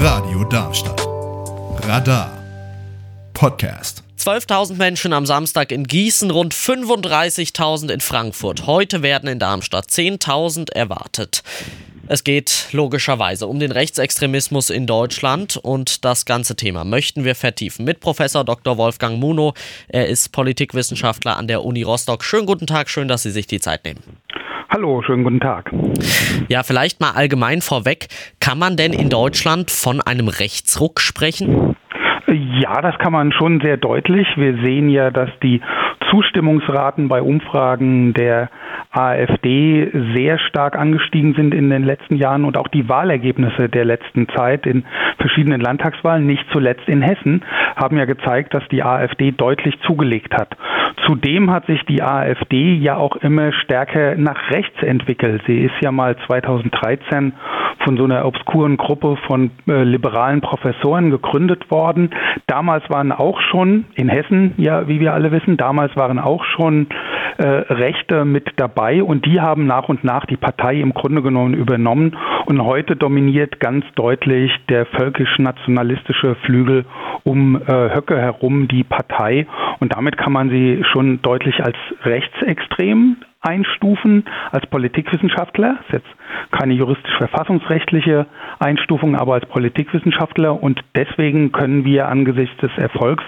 Radio Darmstadt. Radar. Podcast. 12.000 Menschen am Samstag in Gießen, rund 35.000 in Frankfurt. Heute werden in Darmstadt 10.000 erwartet. Es geht logischerweise um den Rechtsextremismus in Deutschland und das ganze Thema möchten wir vertiefen mit Professor Dr. Wolfgang Muno. Er ist Politikwissenschaftler an der Uni Rostock. Schönen guten Tag, schön, dass Sie sich die Zeit nehmen. Hallo, schönen guten Tag. Ja, vielleicht mal allgemein vorweg, kann man denn in Deutschland von einem Rechtsruck sprechen? Ja, das kann man schon sehr deutlich. Wir sehen ja, dass die Zustimmungsraten bei Umfragen der AfD sehr stark angestiegen sind in den letzten Jahren und auch die Wahlergebnisse der letzten Zeit in verschiedenen Landtagswahlen, nicht zuletzt in Hessen, haben ja gezeigt, dass die AfD deutlich zugelegt hat. Zudem hat sich die AfD ja auch immer stärker nach rechts entwickelt. Sie ist ja mal 2013 von so einer obskuren Gruppe von äh, liberalen Professoren gegründet worden. Damals waren auch schon in Hessen, ja, wie wir alle wissen, damals waren auch schon äh, Rechte mit dabei und die haben nach und nach die Partei im Grunde genommen übernommen und heute dominiert ganz deutlich der völkisch-nationalistische Flügel um äh, Höcke herum die Partei und damit kann man sie schon deutlich als rechtsextrem einstufen als Politikwissenschaftler. Das ist jetzt keine juristisch-verfassungsrechtliche Einstufung, aber als Politikwissenschaftler. Und deswegen können wir angesichts des Erfolgs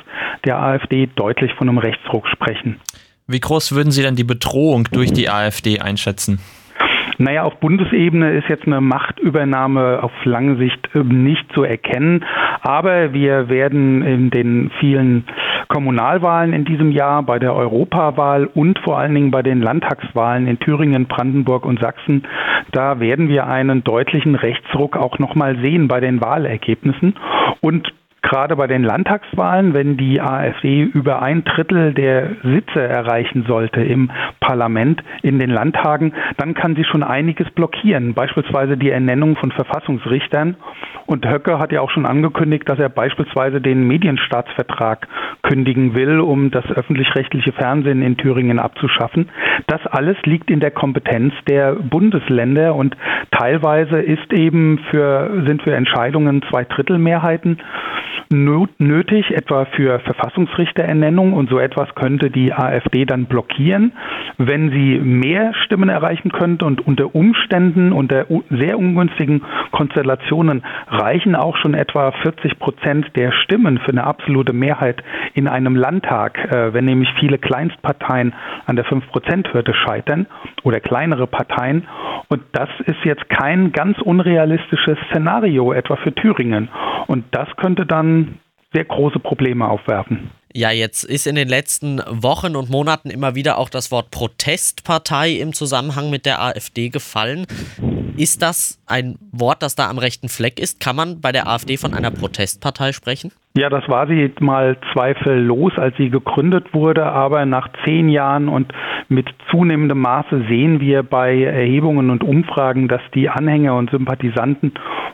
der AfD deutlich von einem Rechtsruck sprechen. Wie groß würden Sie denn die Bedrohung durch die AfD einschätzen? Naja, auf Bundesebene ist jetzt eine Machtübernahme auf lange Sicht ähm, nicht zu erkennen. Aber wir werden in den vielen Kommunalwahlen in diesem Jahr, bei der Europawahl und vor allen Dingen bei den Landtagswahlen in Thüringen, Brandenburg und Sachsen, da werden wir einen deutlichen Rechtsruck auch nochmal sehen bei den Wahlergebnissen. Und gerade bei den Landtagswahlen, wenn die AfD über ein Drittel der Sitze erreichen sollte im Parlament, in den Landtagen, dann kann sie schon einiges blockieren, beispielsweise die Ernennung von Verfassungsrichtern. Und Höcke hat ja auch schon angekündigt, dass er beispielsweise den Medienstaatsvertrag kündigen will, um das öffentlich-rechtliche Fernsehen in Thüringen abzuschaffen. Das alles liegt in der Kompetenz der Bundesländer und teilweise ist eben für, sind für Entscheidungen zwei Drittel Mehrheiten nötig, etwa für Verfassungsrichterernennung und so etwas könnte die AfD dann blockieren. Wenn sie mehr Stimmen erreichen könnte und unter Umständen, unter sehr ungünstigen Konstellationen reichen auch schon etwa 40 Prozent der Stimmen für eine absolute Mehrheit in einem Landtag, äh, wenn nämlich viele Kleinstparteien an der 5-Prozent-Hürde scheitern oder kleinere Parteien. Und das ist jetzt kein ganz unrealistisches Szenario, etwa für Thüringen. Und das könnte dann sehr große Probleme aufwerfen. Ja, jetzt ist in den letzten Wochen und Monaten immer wieder auch das Wort Protestpartei im Zusammenhang mit der AfD gefallen. Ist das ein Wort, das da am rechten Fleck ist? Kann man bei der AfD von einer Protestpartei sprechen? Ja, das war sie mal zweifellos, als sie gegründet wurde, aber nach zehn Jahren und mit zunehmendem Maße sehen wir bei Erhebungen und Umfragen, dass die Anhänger und Sympathisanten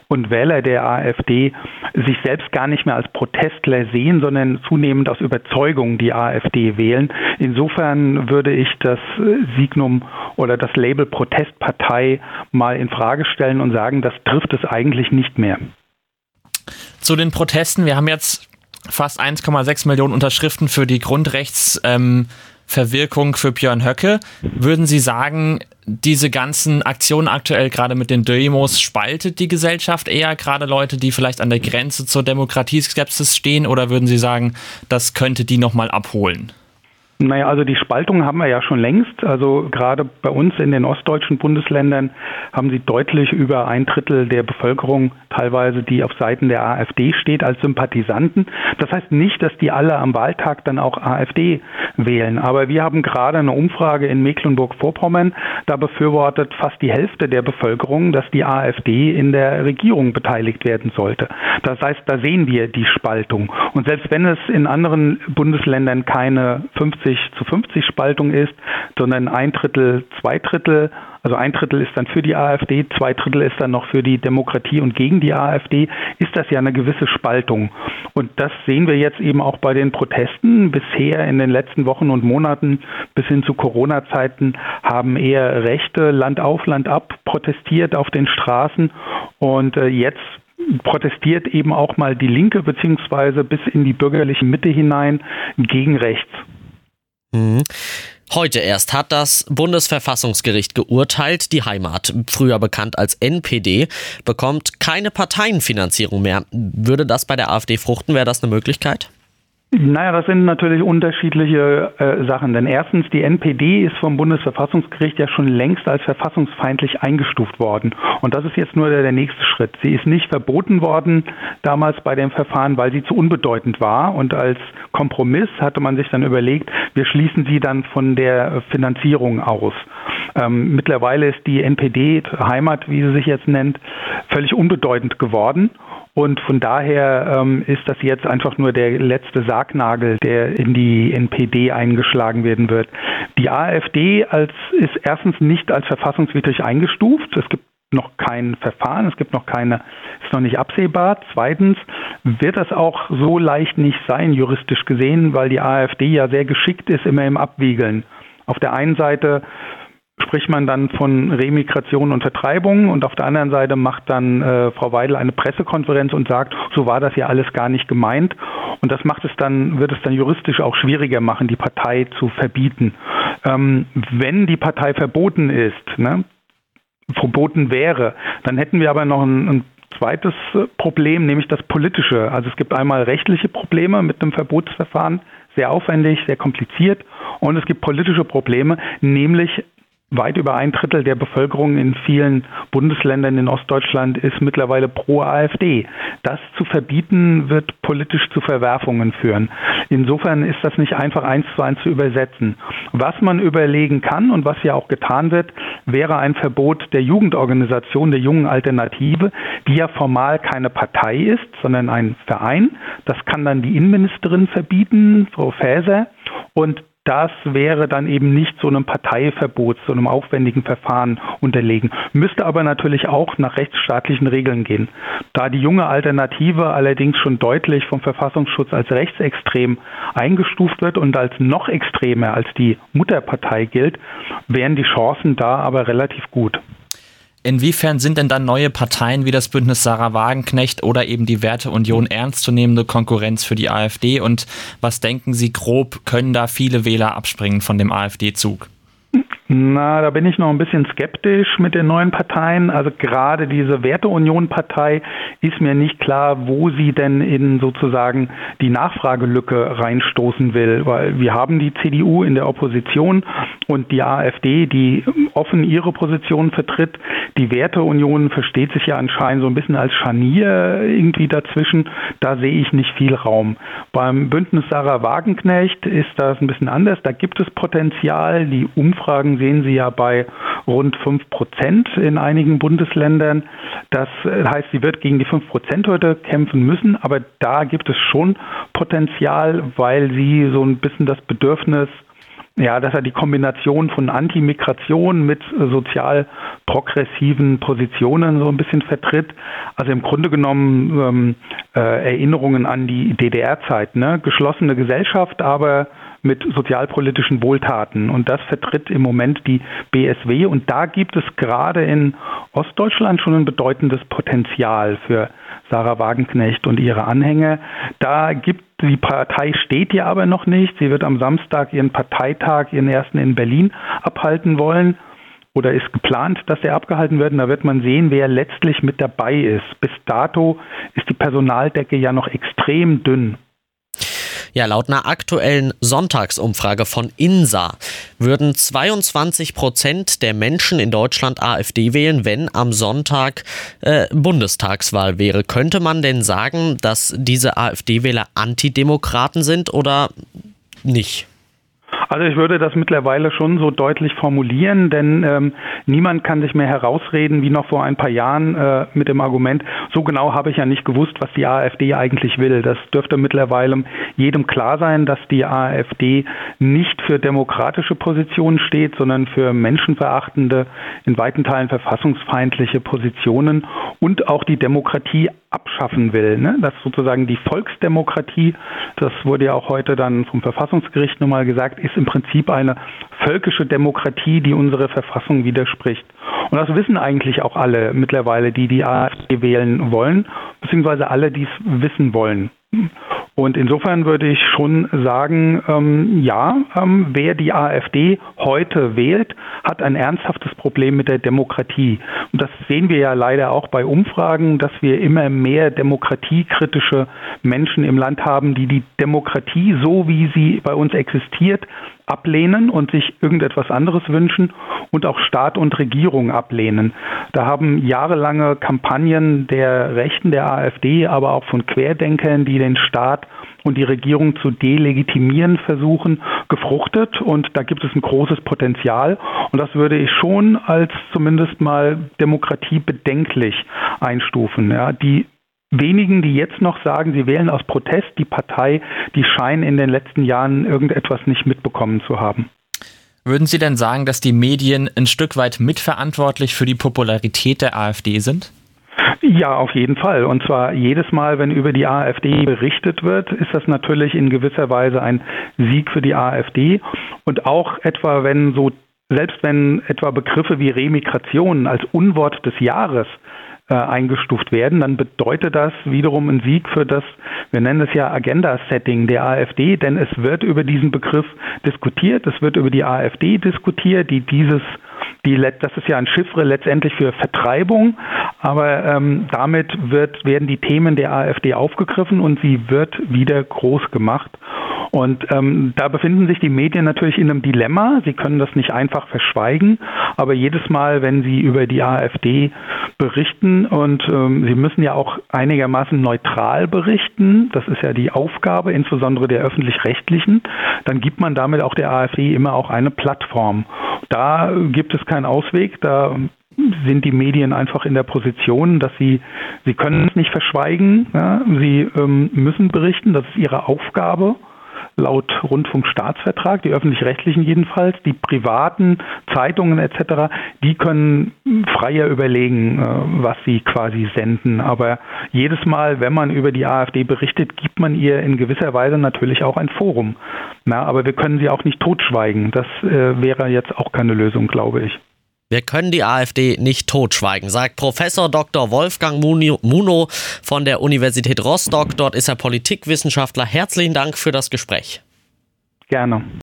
und Wähler der AfD sich selbst gar nicht mehr als Protestler sehen, sondern zunehmend aus Überzeugung die AfD wählen. Insofern würde ich das Signum oder das Label Protestpartei mal in Frage stellen und sagen, das trifft es eigentlich nicht mehr zu den Protesten. Wir haben jetzt fast 1,6 Millionen Unterschriften für die Grundrechtsverwirkung ähm, für Björn Höcke. Würden Sie sagen, diese ganzen Aktionen aktuell gerade mit den Demos spaltet die Gesellschaft eher gerade Leute, die vielleicht an der Grenze zur Demokratieskepsis stehen oder würden Sie sagen, das könnte die nochmal abholen? Naja, also die Spaltung haben wir ja schon längst. Also gerade bei uns in den ostdeutschen Bundesländern haben sie deutlich über ein Drittel der Bevölkerung teilweise, die auf Seiten der AfD steht, als Sympathisanten. Das heißt nicht, dass die alle am Wahltag dann auch AfD wählen. Aber wir haben gerade eine Umfrage in Mecklenburg-Vorpommern. Da befürwortet fast die Hälfte der Bevölkerung, dass die AfD in der Regierung beteiligt werden sollte. Das heißt, da sehen wir die Spaltung. Und selbst wenn es in anderen Bundesländern keine 50 50 zu 50 Spaltung ist, sondern ein Drittel, zwei Drittel also ein Drittel ist dann für die AfD, zwei Drittel ist dann noch für die Demokratie und gegen die AfD, ist das ja eine gewisse Spaltung. Und das sehen wir jetzt eben auch bei den Protesten. Bisher in den letzten Wochen und Monaten bis hin zu Corona-Zeiten haben eher Rechte Land auf, Land ab protestiert auf den Straßen Und äh, jetzt protestiert eben auch mal die Linke beziehungsweise bis in die bürgerliche Mitte hinein gegen rechts. Mhm. Heute erst hat das Bundesverfassungsgericht geurteilt, die Heimat, früher bekannt als NPD, bekommt keine Parteienfinanzierung mehr. Würde das bei der AfD fruchten? Wäre das eine Möglichkeit? Naja, das sind natürlich unterschiedliche äh, Sachen. Denn erstens, die NPD ist vom Bundesverfassungsgericht ja schon längst als verfassungsfeindlich eingestuft worden. Und das ist jetzt nur der, der nächste Schritt. Sie ist nicht verboten worden damals bei dem Verfahren, weil sie zu unbedeutend war. Und als Kompromiss hatte man sich dann überlegt, wir schließen sie dann von der Finanzierung aus. Ähm, mittlerweile ist die NPD, Heimat, wie sie sich jetzt nennt, völlig unbedeutend geworden. Und von daher ähm, ist das jetzt einfach nur der letzte Sargnagel, der in die NPD eingeschlagen werden wird. Die AfD als, ist erstens nicht als verfassungswidrig eingestuft. Es gibt noch kein Verfahren, es gibt noch keine, ist noch nicht absehbar. Zweitens wird das auch so leicht nicht sein, juristisch gesehen, weil die AfD ja sehr geschickt ist, immer im Abwiegeln. Auf der einen Seite spricht man dann von Remigration und Vertreibung und auf der anderen Seite macht dann äh, Frau Weidel eine Pressekonferenz und sagt, so war das ja alles gar nicht gemeint und das macht es dann, wird es dann juristisch auch schwieriger machen, die Partei zu verbieten. Ähm, wenn die Partei verboten ist, ne, verboten wäre, dann hätten wir aber noch ein, ein zweites Problem, nämlich das politische. Also es gibt einmal rechtliche Probleme mit einem Verbotsverfahren, sehr aufwendig, sehr kompliziert. Und es gibt politische Probleme, nämlich Weit über ein Drittel der Bevölkerung in vielen Bundesländern in Ostdeutschland ist mittlerweile pro AfD. Das zu verbieten wird politisch zu Verwerfungen führen. Insofern ist das nicht einfach eins zu eins zu übersetzen. Was man überlegen kann und was ja auch getan wird, wäre ein Verbot der Jugendorganisation, der jungen Alternative, die ja formal keine Partei ist, sondern ein Verein. Das kann dann die Innenministerin verbieten, Frau Faeser. Und das wäre dann eben nicht so einem Parteiverbot, so einem aufwendigen Verfahren unterlegen. Müsste aber natürlich auch nach rechtsstaatlichen Regeln gehen. Da die junge Alternative allerdings schon deutlich vom Verfassungsschutz als rechtsextrem eingestuft wird und als noch extremer als die Mutterpartei gilt, wären die Chancen da aber relativ gut. Inwiefern sind denn dann neue Parteien wie das Bündnis Sarah Wagenknecht oder eben die Werteunion ernstzunehmende Konkurrenz für die AfD? Und was denken Sie grob, können da viele Wähler abspringen von dem AfD-Zug? Na, da bin ich noch ein bisschen skeptisch mit den neuen Parteien. Also gerade diese Werteunion-Partei ist mir nicht klar, wo sie denn in sozusagen die Nachfragelücke reinstoßen will, weil wir haben die CDU in der Opposition und die AfD, die offen ihre Position vertritt. Die Werteunion versteht sich ja anscheinend so ein bisschen als Scharnier irgendwie dazwischen. Da sehe ich nicht viel Raum. Beim Bündnis Sarah Wagenknecht ist das ein bisschen anders. Da gibt es Potenzial. Die Umfragen sehen Sie ja bei rund 5 Prozent in einigen Bundesländern. Das heißt, sie wird gegen die 5 Prozent heute kämpfen müssen, aber da gibt es schon Potenzial, weil sie so ein bisschen das Bedürfnis ja, dass er die Kombination von Antimigration mit sozial progressiven Positionen so ein bisschen vertritt. Also im Grunde genommen ähm, äh, Erinnerungen an die DDR-Zeit, ne? geschlossene Gesellschaft, aber mit sozialpolitischen Wohltaten. Und das vertritt im Moment die BSW. Und da gibt es gerade in Ostdeutschland schon ein bedeutendes Potenzial für Sarah Wagenknecht und ihre Anhänger. Da gibt die Partei steht ja aber noch nicht. Sie wird am Samstag ihren Parteitag, ihren ersten in Berlin abhalten wollen oder ist geplant, dass er abgehalten wird. Und da wird man sehen, wer letztlich mit dabei ist. Bis dato ist die Personaldecke ja noch extrem dünn. Ja, laut einer aktuellen Sonntagsumfrage von INSA würden 22 Prozent der Menschen in Deutschland AfD wählen, wenn am Sonntag äh, Bundestagswahl wäre. Könnte man denn sagen, dass diese AfD-Wähler Antidemokraten sind oder nicht? Also ich würde das mittlerweile schon so deutlich formulieren, denn ähm, niemand kann sich mehr herausreden wie noch vor ein paar Jahren äh, mit dem Argument, so genau habe ich ja nicht gewusst, was die AfD eigentlich will. Das dürfte mittlerweile jedem klar sein, dass die AfD nicht für demokratische Positionen steht, sondern für menschenverachtende, in weiten Teilen verfassungsfeindliche Positionen und auch die Demokratie abschaffen will. Ne? Dass sozusagen die Volksdemokratie, das wurde ja auch heute dann vom Verfassungsgericht nochmal gesagt, ist im Prinzip eine völkische Demokratie, die unsere Verfassung widerspricht. Und das wissen eigentlich auch alle mittlerweile, die die AfD wählen wollen, beziehungsweise alle, die es wissen wollen. Und insofern würde ich schon sagen, ähm, ja, ähm, wer die AfD heute wählt, hat ein ernsthaftes Problem mit der Demokratie. Und das sehen wir ja leider auch bei Umfragen, dass wir immer mehr demokratiekritische Menschen im Land haben, die die Demokratie so, wie sie bei uns existiert, ablehnen und sich irgendetwas anderes wünschen und auch Staat und Regierung ablehnen. Da haben jahrelange Kampagnen der Rechten, der AfD, aber auch von Querdenkern, die den Staat und die Regierung zu delegitimieren versuchen, gefruchtet. Und da gibt es ein großes Potenzial. Und das würde ich schon als zumindest mal demokratiebedenklich einstufen. Ja, die wenigen, die jetzt noch sagen, sie wählen aus Protest die Partei, die scheinen in den letzten Jahren irgendetwas nicht mitbekommen zu haben. Würden Sie denn sagen, dass die Medien ein Stück weit mitverantwortlich für die Popularität der AfD sind? Ja, auf jeden Fall. Und zwar jedes Mal, wenn über die AfD berichtet wird, ist das natürlich in gewisser Weise ein Sieg für die AfD. Und auch etwa, wenn so, selbst wenn etwa Begriffe wie Remigration als Unwort des Jahres äh, eingestuft werden, dann bedeutet das wiederum ein Sieg für das, wir nennen es ja Agenda-Setting der AfD, denn es wird über diesen Begriff diskutiert, es wird über die AfD diskutiert, die dieses die, das ist ja ein Chiffre letztendlich für Vertreibung, aber ähm, damit wird, werden die Themen der AfD aufgegriffen und sie wird wieder groß gemacht. Und ähm, da befinden sich die Medien natürlich in einem Dilemma. Sie können das nicht einfach verschweigen, aber jedes Mal, wenn sie über die AfD berichten und ähm, sie müssen ja auch einigermaßen neutral berichten, das ist ja die Aufgabe, insbesondere der öffentlich-rechtlichen, dann gibt man damit auch der AfD immer auch eine Plattform. Da gibt es keinen Ausweg, da sind die Medien einfach in der Position, dass sie, sie können es nicht verschweigen, ja, sie ähm, müssen berichten, das ist ihre Aufgabe laut Rundfunkstaatsvertrag, die öffentlich-rechtlichen jedenfalls, die privaten Zeitungen etc., die können freier überlegen, äh, was sie quasi senden. Aber jedes Mal, wenn man über die AfD berichtet, gibt man ihr in gewisser Weise natürlich auch ein Forum. Na, aber wir können sie auch nicht totschweigen. Das äh, wäre jetzt auch keine Lösung, glaube ich. Wir können die AfD nicht totschweigen, sagt Professor Dr. Wolfgang Muno von der Universität Rostock. Dort ist er Politikwissenschaftler. Herzlichen Dank für das Gespräch. Gerne.